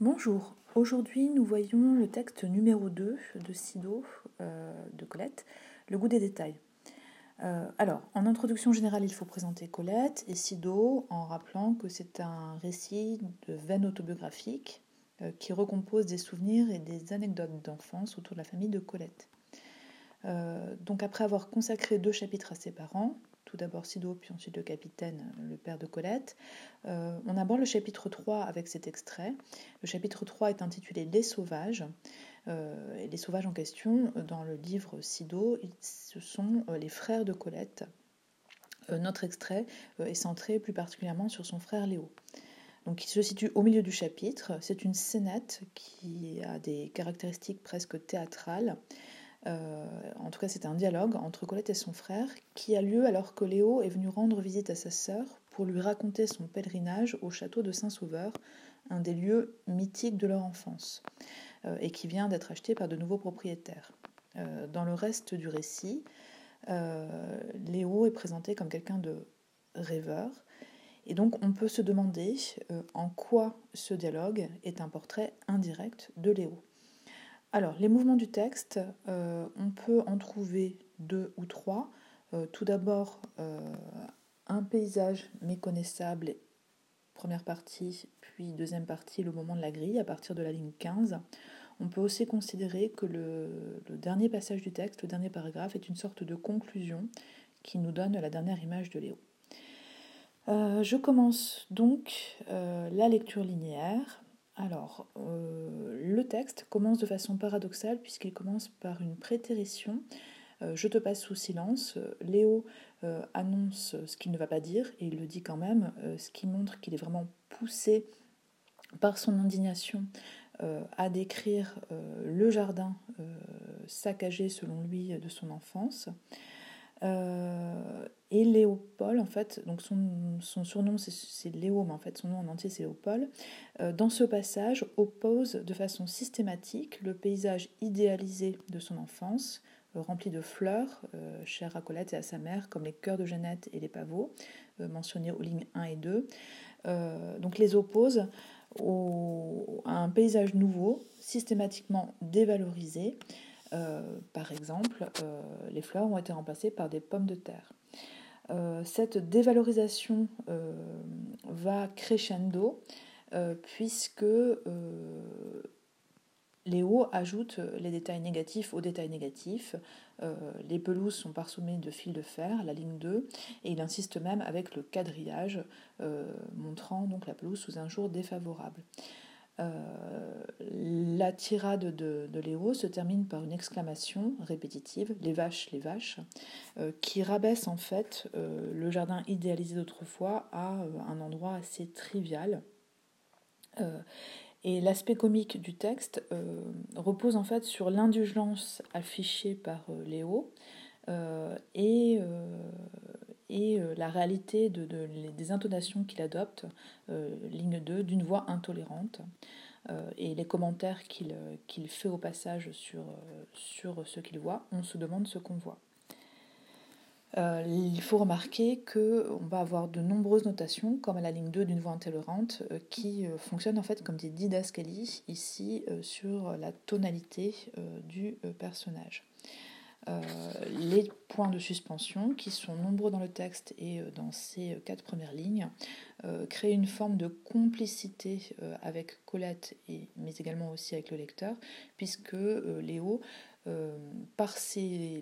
Bonjour, aujourd'hui nous voyons le texte numéro 2 de Sido euh, de Colette, Le goût des détails. Euh, alors, en introduction générale, il faut présenter Colette et Sido en rappelant que c'est un récit de veine autobiographique euh, qui recompose des souvenirs et des anecdotes d'enfance autour de la famille de Colette. donc après avoir consacré deux chapitres à ses parents, tout d'abord Sido, puis ensuite le capitaine, le père de Colette. Euh, on aborde le chapitre 3 avec cet extrait. Le chapitre 3 est intitulé Les sauvages. Euh, les sauvages en question, dans le livre Sido, ce sont euh, les frères de Colette. notre extrait est centré plus particulièrement sur son frère Léo. Donc, il se situe au milieu du chapitre. C'est une scénette qui a des caractéristiques presque théâtrales. Euh, en tout cas, c'est un dialogue entre Colette et son frère qui a lieu alors que Léo est venu rendre visite à sa sœur pour lui raconter son pèlerinage au château de Saint-Sauveur, un des lieux mythiques de leur enfance, euh, et qui vient d'être acheté par de nouveaux propriétaires. Euh, dans le reste du récit, Léo est présenté comme quelqu'un de rêveur, et donc on peut se demander en quoi ce dialogue est un portrait indirect de Léo. Alors, les mouvements du texte, euh, on peut en trouver deux ou trois. Euh, tout d'abord, euh, un paysage méconnaissable, première partie, puis deuxième partie, le moment de la grille, à partir de la ligne 15. On peut aussi considérer que le, le dernier passage du texte, le dernier paragraphe, est une sorte de conclusion qui nous donne la dernière image de Léo. je commence donc la lecture linéaire alors, euh, le texte commence de façon paradoxale puisqu'il commence par une prétérition. Euh, je te passe sous silence. Léo euh, annonce ce qu'il ne va pas dire et il le dit quand même, ce qui montre qu'il est vraiment poussé par son indignation à décrire le jardin saccagé selon lui de son enfance. Et Léopold, en fait, donc son, surnom c'est Léo, mais en fait son nom en entier c'est Léopold, euh, dans ce passage oppose de façon systématique le paysage idéalisé de son enfance, euh, rempli de fleurs, euh, chères à Colette et à sa mère, comme les cœurs de Jeannette et les pavots, mentionnés aux lignes 1 et 2. donc les oppose à un paysage nouveau, systématiquement dévalorisé. Par exemple, les fleurs ont été remplacées par des pommes de terre. Euh, cette dévalorisation euh, va crescendo euh, puisque Léo ajoute les détails négatifs aux détails négatifs. les pelouses sont parsemées de fils de fer, la ligne 2, et il insiste même avec le quadrillage, montrant donc la pelouse sous un jour défavorable. Euh, la tirade de, Léo se termine par une exclamation répétitive, les vaches, les vaches, euh, qui rabaisse en fait euh, le jardin idéalisé d'autrefois à un endroit assez trivial. et l'aspect comique du texte repose en fait sur l'indulgence affichée par Léo et et euh, la réalité de, des intonations qu'il adopte, euh, ligne 2, d'une voix intolérante, euh, et les commentaires qu'il fait au passage sur, ce qu'il voit, on se demande ce qu'on voit. il faut remarquer qu'on va avoir de nombreuses notations, comme à la ligne 2 d'une voix intolérante, qui fonctionnent en fait comme des didascalies ici sur la tonalité du personnage. Euh, les points de suspension, qui sont nombreux dans le texte et euh, dans ces euh, quatre premières lignes, créent une forme de complicité avec Colette, et, mais également aussi avec le lecteur, puisque Léo, par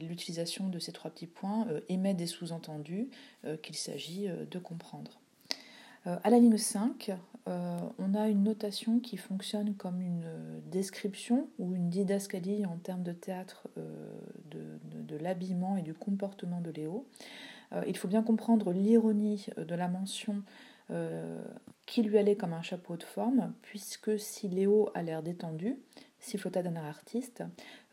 l'utilisation de ces trois petits points, émet des sous-entendus qu'il s'agit de comprendre. Euh, à la ligne 5, euh, on a une notation qui fonctionne comme une euh, description ou une didascalie en termes de théâtre de, l'habillement et du comportement de Léo. il faut bien comprendre l'ironie de la mention qui lui allait comme un chapeau de forme, puisque si Léo a l'air détendu, sifflota d'un artiste.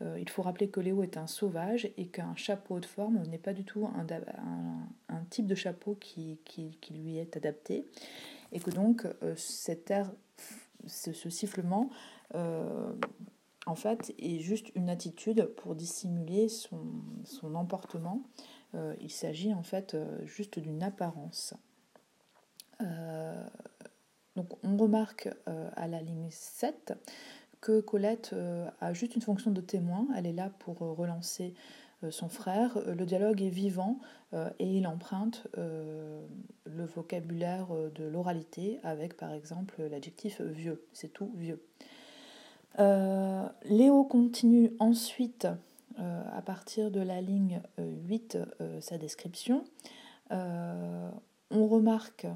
Euh, il faut rappeler que Léo est un sauvage et qu'un chapeau de forme n'est pas du tout un, un, type de chapeau qui, qui, lui est adapté. Et que donc euh, cet air, ce, sifflement, euh, en fait, est juste une attitude pour dissimuler son, son emportement. il s'agit en fait juste d'une apparence. Donc on remarque à la ligne 7 que Colette a juste une fonction de témoin, elle est là pour relancer son frère. Le dialogue est vivant et il emprunte le vocabulaire de l'oralité avec par exemple l'adjectif vieux, c'est tout vieux. Léo continue ensuite à partir de la ligne 8 sa description. on remarque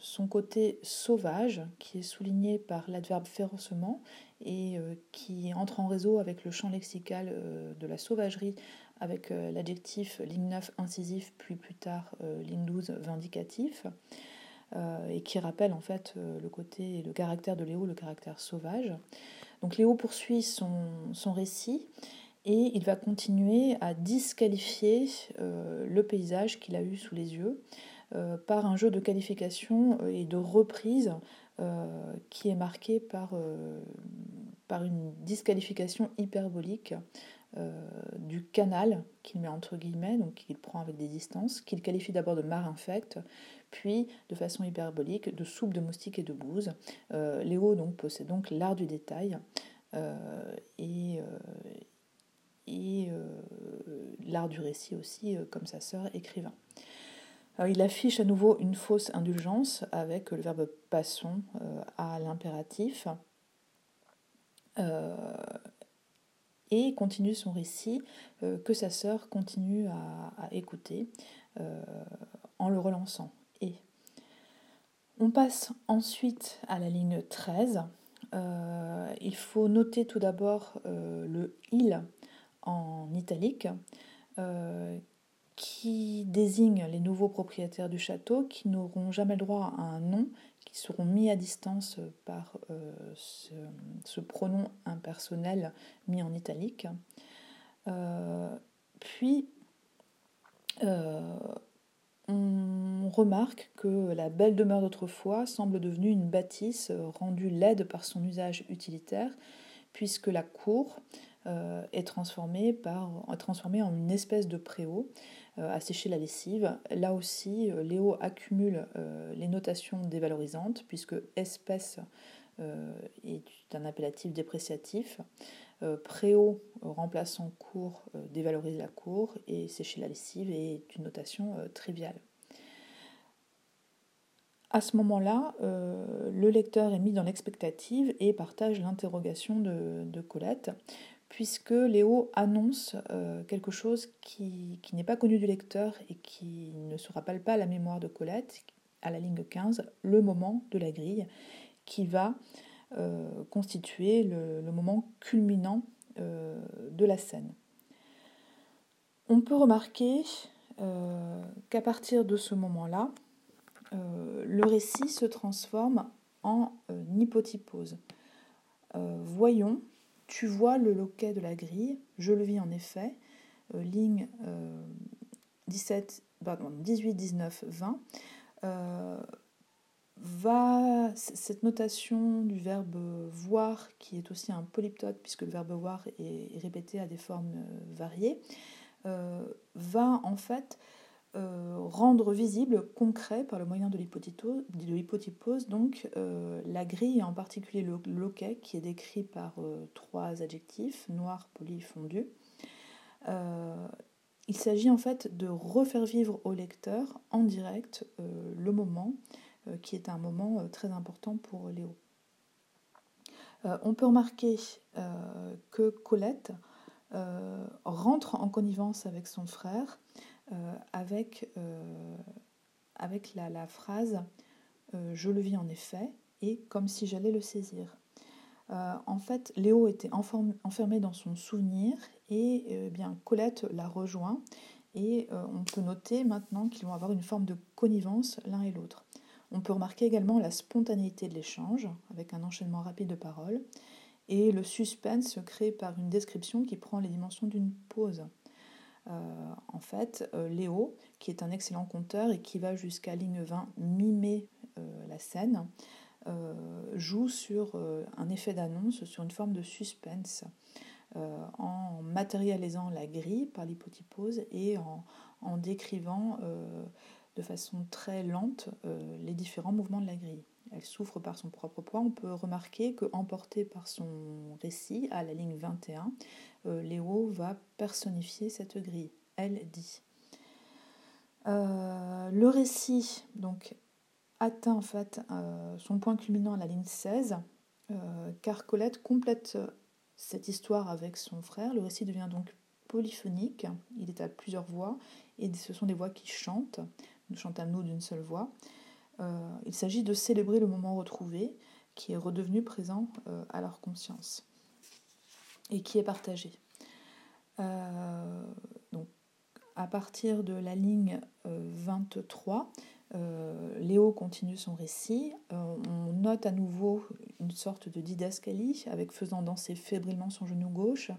son côté sauvage, qui est souligné par l'adverbe férocement et euh, qui entre en réseau avec le champ lexical euh, de la sauvagerie, avec euh, l'adjectif ligne 9 incisif, puis plus tard ligne 12 vindicatif, et qui rappelle en fait le côté, le caractère de Léo, le caractère sauvage. Donc Léo poursuit son, son récit et il va continuer à disqualifier le paysage qu'il a eu sous les yeux par un jeu de qualification euh, et de reprise euh, qui est marqué par, par une disqualification hyperbolique du canal qu'il met entre guillemets, donc qu'il prend avec des distances, qu'il qualifie d'abord de mar infect, puis de façon hyperbolique de soupe de moustiques et de bouse. Léo donc, possède donc l'art du détail et, et l'art du récit aussi, comme sa sœur écrivain il affiche à nouveau une fausse indulgence avec le verbe passons euh, à l'impératif euh, et continue son récit euh, que sa sœur continue à, écouter en le relançant. On passe ensuite à la ligne 13. il faut noter tout d'abord le il en italique qui désigne les nouveaux propriétaires du château qui n'auront jamais le droit à un nom, qui seront mis à distance par euh, ce, pronom impersonnel mis en italique. Euh, puis, euh, on remarque que la belle demeure d'autrefois semble devenue une bâtisse rendue laide par son usage utilitaire, puisque la cour est transformée, par, en une espèce de préau euh, à sécher la lessive. Là aussi, euh, Léo accumule euh, les notations dévalorisantes, puisque espèce est un appellatif dépréciatif. Préau remplaçant cours dévalorise la cour et sécher la lessive est une notation triviale. À ce moment-là, le lecteur est mis dans l'expectative et partage l'interrogation de, Colette, puisque Léo annonce euh, quelque chose qui, n'est pas connu du lecteur et qui ne se rappelle pas à la mémoire de Colette, à la ligne 15, le moment de la grille, qui va euh, constituer le, moment culminant euh, de la scène. On peut remarquer qu'à partir de ce moment-là, le récit se transforme en hypotypose. voyons tu vois le loquet de la grille, je le vis en effet, euh, ligne 17, 18, 19, 20. va, cette notation du verbe voir, qui est aussi un polyptote, puisque le verbe voir est, répété à des formes euh, variées, euh, va en fait euh, rendre visible, concret, par le moyen de l'hypotypose, donc euh, la grille, en particulier le loquet, qui est décrit par euh, trois adjectifs, noir, poli, fondu. il s'agit en fait de refaire vivre au lecteur en direct le moment, qui est un moment très important pour Léo. on peut remarquer que Colette rentre en connivence avec son frère avec, euh, avec la, phrase euh, Je le vis en effet et comme si j'allais le saisir. en fait, Léo était enfermé dans son souvenir et eh bien Colette l'a rejoint et on peut noter maintenant qu'ils vont avoir une forme de connivence l'un et l'autre. On peut remarquer également la spontanéité de l'échange avec un enchaînement rapide de paroles et le suspense créé par une description qui prend les dimensions d'une pause. Euh, en fait, euh, Léo, qui est un excellent conteur et qui va jusqu'à ligne 20 mimer euh, la scène, joue sur un effet d'annonce, sur une forme de suspense, en matérialisant la grille par l'hypotypose et en, décrivant de façon très lente les différents mouvements de la grille. Elle souffre par son propre poids, on peut remarquer que, emporté par son récit, à la ligne 21, Léo va personnifier cette grille. Elle dit. le récit donc, atteint en fait son point culminant à la ligne 16, car Colette complète cette histoire avec son frère. Le récit devient donc polyphonique, il est à plusieurs voix, et ce sont des voix qui chantent, nous chantons-nous d'une seule voix. Euh, il s'agit de célébrer le moment retrouvé qui est redevenu présent euh, à leur conscience et qui est partagé. Euh, à partir de la ligne 23, Léo continue son récit. on note à nouveau une sorte de didascalie avec faisant danser fébrilement son genou gauche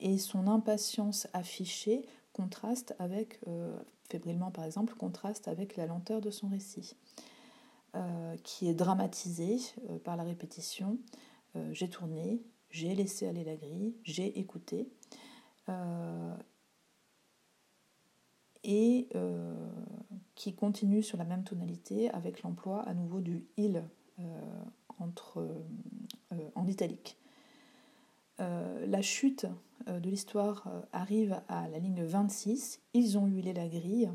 et son impatience affichée contraste avec, fébrilement par exemple, contraste avec la lenteur de son récit, euh, qui est dramatisé euh, par la répétition. j'ai tourné, j'ai laissé aller la grille, j'ai écouté. et qui continue sur la même tonalité avec l'emploi à nouveau du il entre, en italique. La chute euh, de l'histoire euh, arrive à la ligne 26. Ils ont huilé la grille.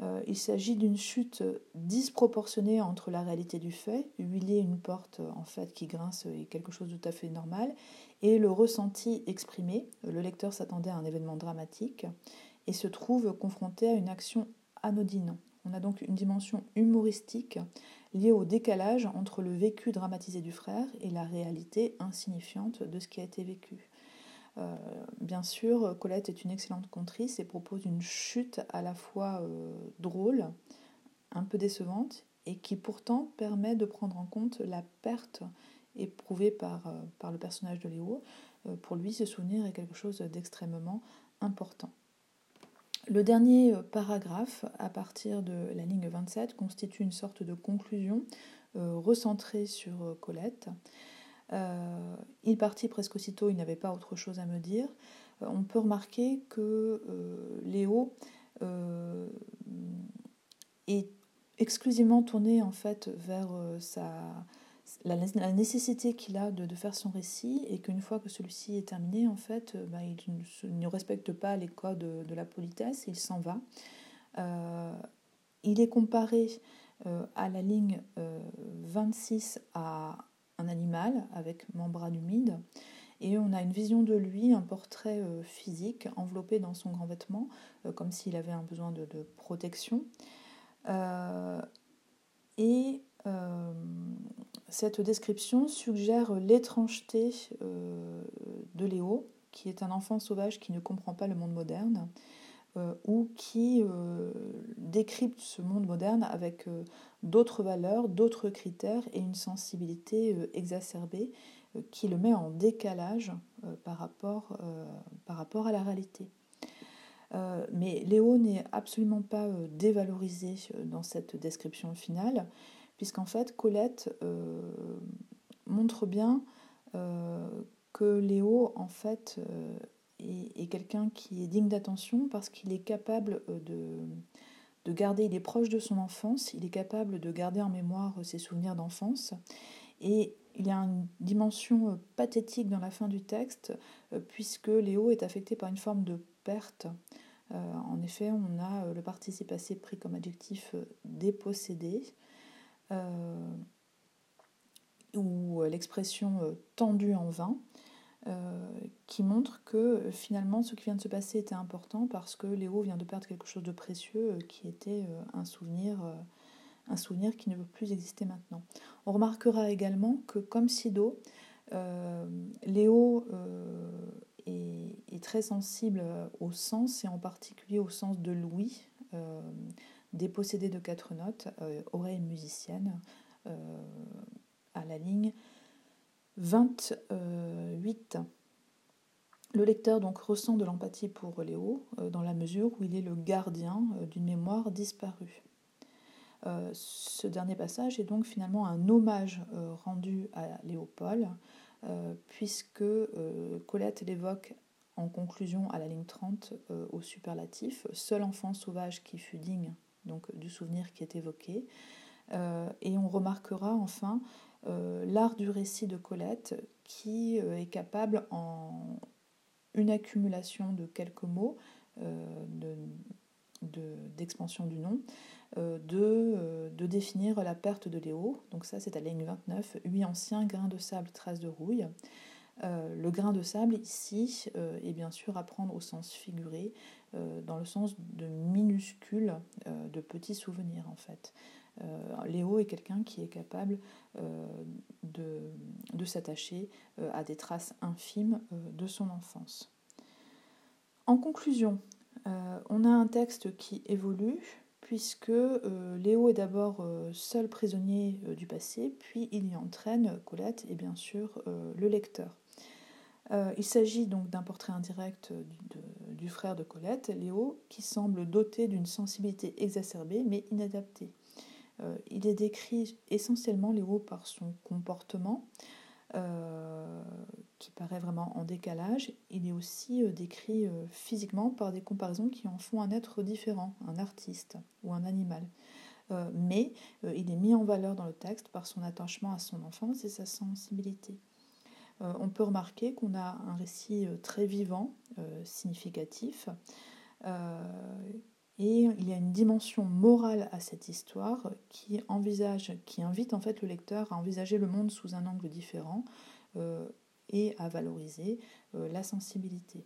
Euh, il s'agit d'une chute disproportionnée entre la réalité du fait, huiler une porte en fait qui grince est quelque chose de tout à fait normal, et le ressenti exprimé. Le lecteur s'attendait à un événement dramatique et se trouve confronté à une action anodine. On a donc une dimension humoristique liée au décalage entre le vécu dramatisé du frère et la réalité insignifiante de ce qui a été vécu. Euh, bien sûr, Colette est une excellente contrice et propose une chute à la fois euh, drôle, un peu décevante, et qui pourtant permet de prendre en compte la perte éprouvée par, euh, par le personnage de Léo. pour lui, ce souvenir est quelque chose d'extrêmement important. Le dernier paragraphe, à partir de la ligne 27, constitue une sorte de conclusion recentrée sur Colette. Euh, il partit presque aussitôt, il n'avait pas autre chose à me dire. Euh, on peut remarquer que euh, Léo est exclusivement tourné en fait vers sa, la, nécessité qu'il a de, faire son récit et qu'une fois que celui-ci est terminé, en fait, bah, il, ne, respecte pas les codes de, la politesse, il s'en va. il est comparé à la ligne 26 à un animal avec membrane humide. Et on a une vision de lui, un portrait euh, physique enveloppé dans son grand vêtement, euh, comme s'il avait un besoin de, protection. Euh, et cette description suggère l'étrangeté de Léo, qui est un enfant sauvage qui ne comprend pas le monde moderne, ou qui décrypte ce monde moderne avec d'autres valeurs, d'autres critères et une sensibilité euh, exacerbée euh, qui le met en décalage euh, par rapport, par rapport à la réalité. mais Léo n'est absolument pas dévalorisé dans cette description finale, puisqu'en fait Colette montre bien que Léo en fait est, est quelqu'un qui est digne d'attention parce qu'il est capable de de garder, il est proche de son enfance, il est capable de garder en mémoire ses souvenirs d'enfance. Et il y a une dimension euh, pathétique dans la fin du texte, euh, puisque Léo est affecté par une forme de perte. Euh, en effet, on a le participe passé pris comme adjectif dépossédé, ou l'expression tendue en vain. Euh, qui montre que euh, finalement ce qui vient de se passer était important parce que Léo vient de perdre quelque chose de précieux euh, qui était un souvenir, un souvenir qui ne peut plus exister maintenant. On remarquera également que comme Sido, Léo est, très sensible au sens et en particulier au sens de Louis, dépossédé de quatre notes, oreille musicienne, à la ligne 28. Le lecteur donc ressent de l'empathie pour Léo euh, dans la mesure où il est le gardien euh, d'une mémoire disparue. Euh, ce dernier passage est donc finalement un hommage rendu à Léopold, puisque Colette l'évoque en conclusion à la ligne 30 au superlatif, seul enfant sauvage qui fut digne donc, du souvenir qui est évoqué. et on remarquera enfin l'art du récit de Colette qui est capable en une accumulation de quelques mots d'expansion du nom, de, de, définir la perte de Léo. Donc ça c'est à la ligne 29, 8 anciens grains de sable, traces de rouille. Euh, le grain de sable ici euh, est bien sûr à prendre au sens figuré, euh, dans le sens de minuscules, de petits souvenirs en fait. Léo est quelqu'un qui est capable de s'attacher à des traces infimes de son enfance. En conclusion, on a un texte qui évolue, puisque Léo est d'abord seul prisonnier du passé, puis il y entraîne Colette et bien sûr le lecteur. Euh, il s'agit donc d'un portrait indirect du, frère de Colette, Léo, qui semble doté d'une sensibilité exacerbée mais inadaptée. Euh, il est décrit essentiellement Léo par son comportement, euh, qui paraît vraiment en décalage. Il est aussi décrit physiquement par des comparaisons qui en font un être différent, un artiste ou un animal. mais il est mis en valeur dans le texte par son attachement à son enfance et sa sensibilité. Euh, on peut remarquer qu'on a un récit euh, très vivant, euh, significatif, et il y a une dimension morale à cette histoire qui envisage, qui invite en fait le lecteur à envisager le monde sous un angle différent et à valoriser la sensibilité.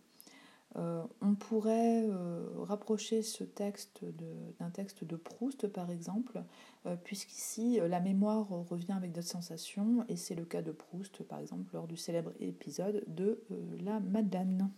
Euh, on pourrait euh, rapprocher ce texte d'un texte de Proust, par exemple, euh, puisqu'ici, la mémoire revient avec d'autres sensations, et c'est le cas de Proust, par exemple, lors du célèbre épisode de La Madeleine.